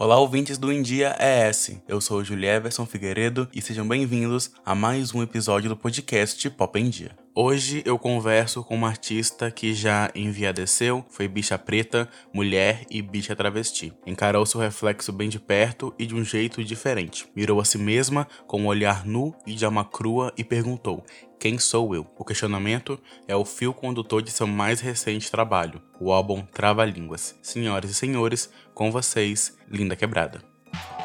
Olá, ouvintes do Em Dia ES. Eu sou o Julieverson Figueiredo e sejam bem-vindos a mais um episódio do podcast Pop em Dia. Hoje eu converso com uma artista que já enviadeceu, foi bicha preta, mulher e bicha travesti. Encarou seu reflexo bem de perto e de um jeito diferente. Mirou a si mesma com um olhar nu e de alma crua e perguntou: quem sou eu? O questionamento é o fio condutor de seu mais recente trabalho, o álbum Trava Línguas. Senhoras e senhores, com vocês, Linda Quebrada.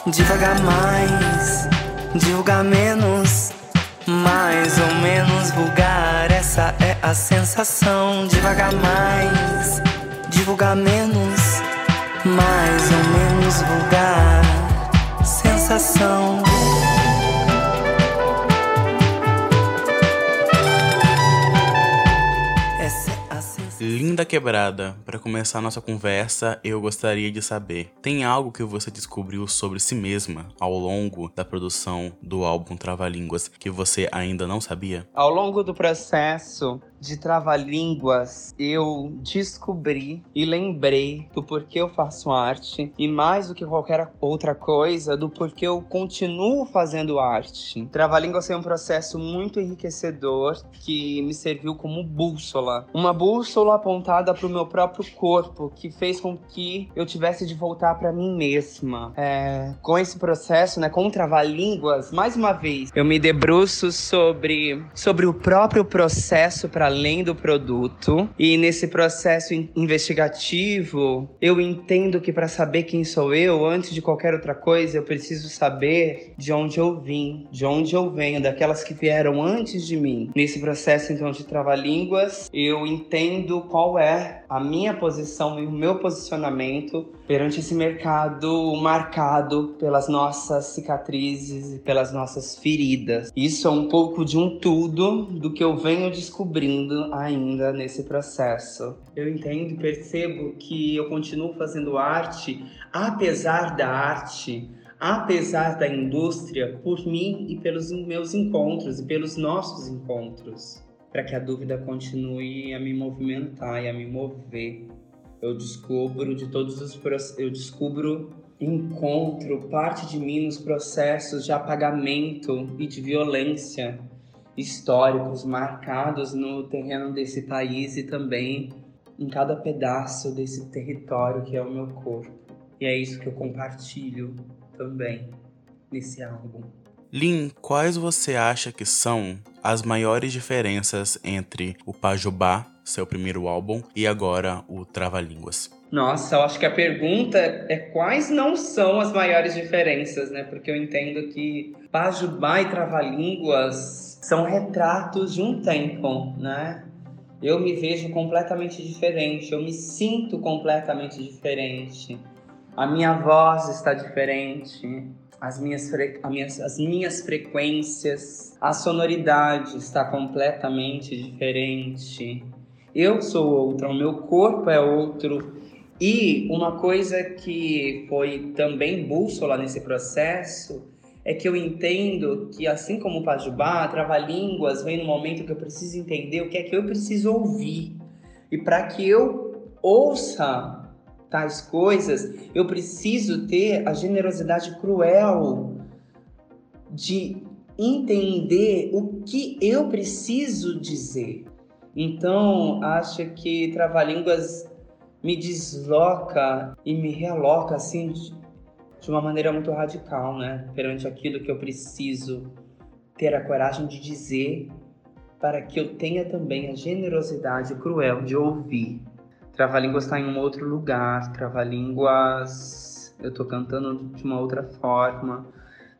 Devagar mais, divulgar menos, mais ou menos vulgar. Essa é a sensação. Devagar mais, divulgar menos, mais ou menos vulgar. Sensação. Quebrada, para começar nossa conversa, eu gostaria de saber: tem algo que você descobriu sobre si mesma ao longo da produção do álbum Trava-Línguas que você ainda não sabia? Ao longo do processo, de trava-línguas, eu descobri e lembrei do porquê eu faço arte e mais do que qualquer outra coisa, do porquê eu continuo fazendo arte. Trava-línguas foi um processo muito enriquecedor que me serviu como bússola, uma bússola apontada para o meu próprio corpo, que fez com que eu tivesse de voltar para mim mesma. É, com esse processo, né, com trava-línguas, mais uma vez, eu me debruço sobre sobre o próprio processo para além do produto. E nesse processo investigativo, eu entendo que para saber quem sou eu, antes de qualquer outra coisa, eu preciso saber de onde eu vim, de onde eu venho, daquelas que vieram antes de mim. Nesse processo então de trava-línguas, eu entendo qual é a minha posição e o meu posicionamento perante esse mercado marcado pelas nossas cicatrizes e pelas nossas feridas. Isso é um pouco de um tudo do que eu venho descobrindo ainda nesse processo. Eu entendo e percebo que eu continuo fazendo arte apesar da arte apesar da indústria, por mim e pelos meus encontros e pelos nossos encontros para que a dúvida continue a me movimentar e a me mover. Eu descubro de todos os eu descubro encontro parte de mim nos processos de apagamento e de violência históricos marcados no terreno desse país e também em cada pedaço desse território que é o meu corpo. E é isso que eu compartilho também nesse álbum. Lin, quais você acha que são as maiores diferenças entre o Pajubá, seu primeiro álbum, e agora o Trava-Línguas? Nossa, eu acho que a pergunta é quais não são as maiores diferenças, né? Porque eu entendo que Pajubá e Trava-Línguas são retratos de um tempo, né? Eu me vejo completamente diferente, eu me sinto completamente diferente. A minha voz está diferente, as minhas, as minhas, as minhas frequências, a sonoridade está completamente diferente. Eu sou outra, o meu corpo é outro. E uma coisa que foi também bússola nesse processo é que eu entendo que, assim como o Pajubá, trava-línguas vem no momento que eu preciso entender o que é que eu preciso ouvir. E para que eu ouça tais coisas, eu preciso ter a generosidade cruel de entender o que eu preciso dizer. Então, acho que Trava-Línguas me desloca e me realoca assim de uma maneira muito radical, né? Perante aquilo que eu preciso ter a coragem de dizer para que eu tenha também a generosidade cruel de ouvir. Trava-línguas está em um outro lugar, trava-línguas eu estou cantando de uma outra forma,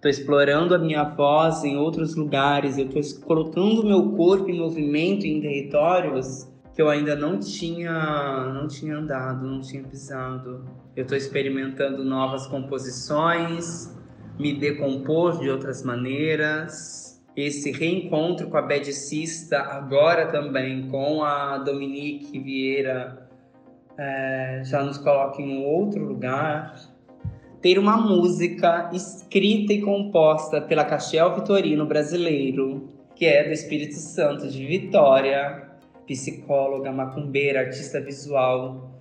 estou explorando a minha voz em outros lugares, eu estou colocando o meu corpo em movimento em territórios que eu ainda não tinha, não tinha andado, não tinha pisado. Eu estou experimentando novas composições, me decompor de outras maneiras. Esse reencontro com a bedicista, agora também com a Dominique Vieira, é, já nos coloca em um outro lugar. Ter uma música escrita e composta pela Castiel Vitorino brasileiro, que é do Espírito Santo de Vitória, psicóloga, macumbeira, artista visual,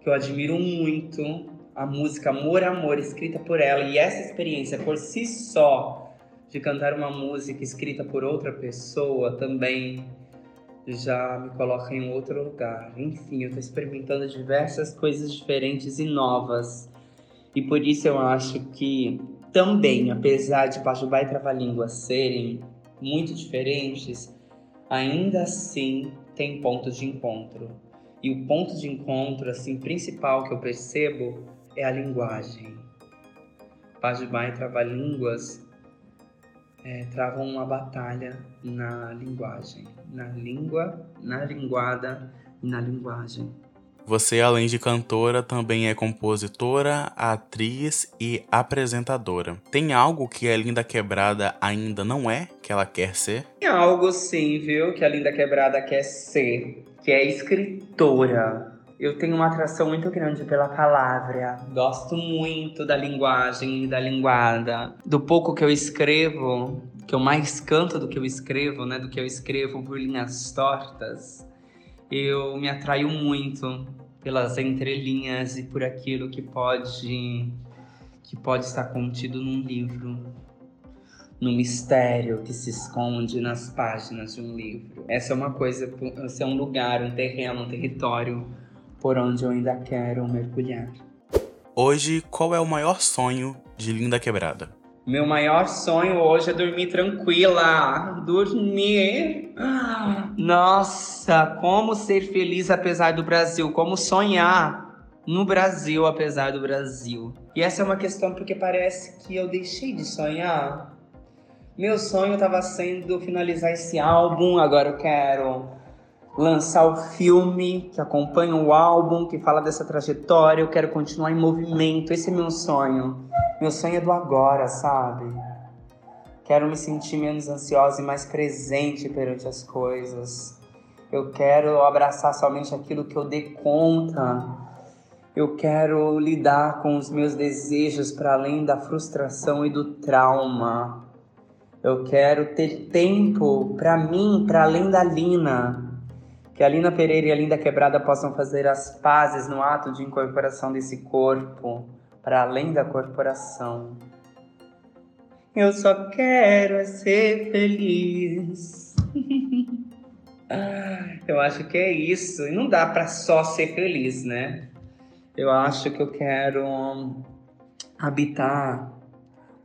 que eu admiro muito. a música Amor Amor, escrita por ela, e essa experiência por si só de cantar uma música escrita por outra pessoa também já me coloca em outro lugar. Enfim, eu estou experimentando diversas coisas diferentes e novas. E por isso eu acho que também, apesar de Pajubá e Trava-Língua serem muito diferentes, ainda assim tem pontos de encontro. E o ponto de encontro assim principal que eu percebo é a linguagem. Pajubá e Trava-Línguas é, travam uma batalha na linguagem, na língua, na linguada e na linguagem. Você, além de cantora, também é compositora, atriz e apresentadora. Tem algo que a Linda Quebrada ainda não é, que ela quer ser? Tem algo sim, viu, que a Linda Quebrada quer ser, que é escritora. Eu tenho uma atração muito grande pela palavra. Gosto muito da linguagem e da linguada. Do pouco que eu escrevo, que eu mais canto do que eu escrevo, né? Do que eu escrevo por linhas tortas, eu me atraio muito pelas entrelinhas e por aquilo que pode que pode estar contido num livro, no mistério que se esconde nas páginas de um livro. Essa é uma coisa, esse é um lugar, um terreno, um território por onde eu ainda quero mergulhar. Hoje, qual é o maior sonho de Linda Quebrada? Meu maior sonho hoje é dormir tranquila. Dormir. Nossa, como ser feliz apesar do Brasil. Como sonhar no Brasil apesar do Brasil. E essa é uma questão porque parece que eu deixei de sonhar. Meu sonho estava sendo finalizar esse álbum, agora eu quero lançar o filme que acompanha o álbum, que fala dessa trajetória. Eu quero continuar em movimento. Esse é meu sonho. Meu sonho é do agora, sabe? Quero me sentir menos ansiosa e mais presente perante as coisas. Eu quero abraçar somente aquilo que eu dê conta. Eu quero lidar com os meus desejos para além da frustração e do trauma. Eu quero ter tempo para mim, para além da Lina que a Lina Pereira e a Linda Quebrada possam fazer as pazes no ato de incorporação desse corpo para além da corporação. Eu só quero é ser feliz. eu acho que é isso. E não dá para só ser feliz, né? Eu acho que eu quero habitar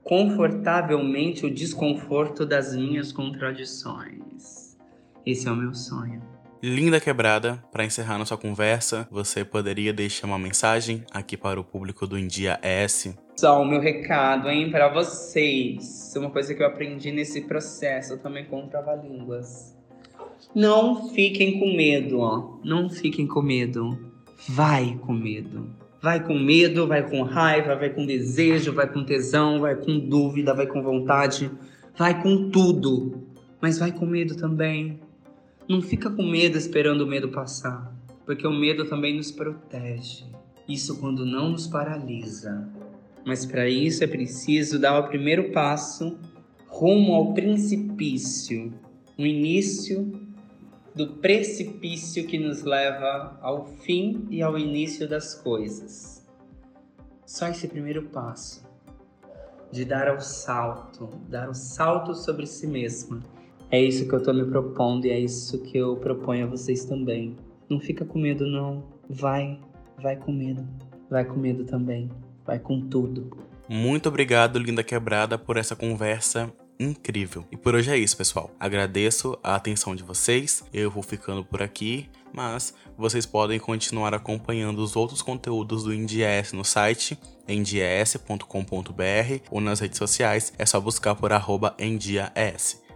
confortavelmente o desconforto das minhas contradições. Esse é o meu sonho. Linda Quebrada, para encerrar nossa conversa, você poderia deixar uma mensagem aqui para o público do India S? Só o meu recado, hein, para vocês. Uma coisa que eu aprendi nesse processo também com trava-línguas. Não fiquem com medo, ó. Não fiquem com medo. Vai com medo. Vai com medo, vai com raiva, vai com desejo, vai com tesão, vai com dúvida, vai com vontade, vai com tudo. Mas vai com medo também não fica com medo esperando o medo passar, porque o medo também nos protege. Isso quando não nos paralisa. Mas para isso é preciso dar o primeiro passo rumo ao precipício, o início do precipício que nos leva ao fim e ao início das coisas. Só esse primeiro passo de dar o salto, dar o salto sobre si mesma é isso que eu tô me propondo e é isso que eu proponho a vocês também. Não fica com medo, não. Vai, vai com medo. Vai com medo também. Vai com tudo. Muito obrigado, Linda Quebrada, por essa conversa incrível. E por hoje é isso, pessoal. Agradeço a atenção de vocês. Eu vou ficando por aqui, mas vocês podem continuar acompanhando os outros conteúdos do NDS no site nds.com.br ou nas redes sociais. É só buscar por arroba.